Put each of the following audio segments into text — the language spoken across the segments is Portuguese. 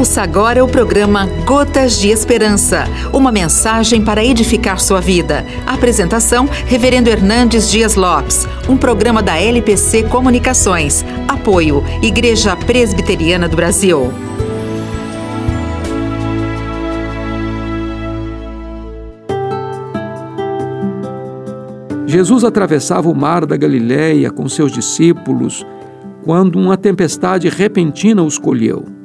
Ouça agora o programa Gotas de Esperança, uma mensagem para edificar sua vida. Apresentação: Reverendo Hernandes Dias Lopes, um programa da LPC Comunicações. Apoio: Igreja Presbiteriana do Brasil. Jesus atravessava o mar da Galiléia com seus discípulos quando uma tempestade repentina os colheu.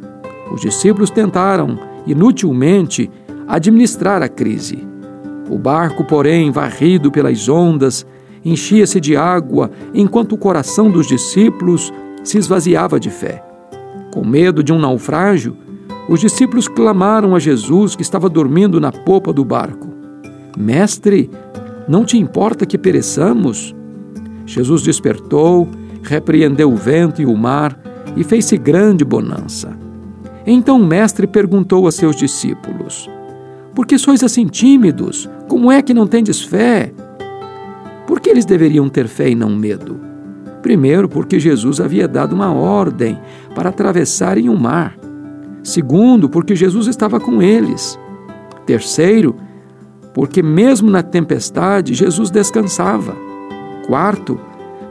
Os discípulos tentaram, inutilmente, administrar a crise. O barco, porém, varrido pelas ondas, enchia-se de água enquanto o coração dos discípulos se esvaziava de fé. Com medo de um naufrágio, os discípulos clamaram a Jesus que estava dormindo na popa do barco: Mestre, não te importa que pereçamos? Jesus despertou, repreendeu o vento e o mar e fez-se grande bonança. Então o mestre perguntou a seus discípulos: Por que sois assim tímidos? Como é que não tendes fé? Por que eles deveriam ter fé e não medo? Primeiro, porque Jesus havia dado uma ordem para atravessarem o mar. Segundo, porque Jesus estava com eles. Terceiro, porque mesmo na tempestade Jesus descansava. Quarto,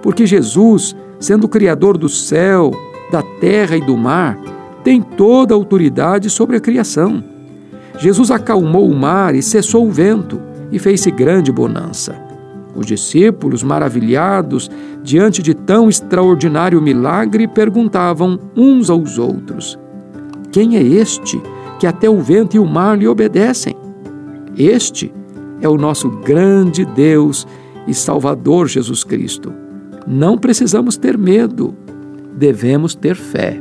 porque Jesus, sendo o Criador do céu, da terra e do mar, tem toda a autoridade sobre a criação. Jesus acalmou o mar e cessou o vento, e fez-se grande bonança. Os discípulos, maravilhados diante de tão extraordinário milagre, perguntavam uns aos outros: Quem é este que até o vento e o mar lhe obedecem? Este é o nosso grande Deus e Salvador Jesus Cristo. Não precisamos ter medo, devemos ter fé.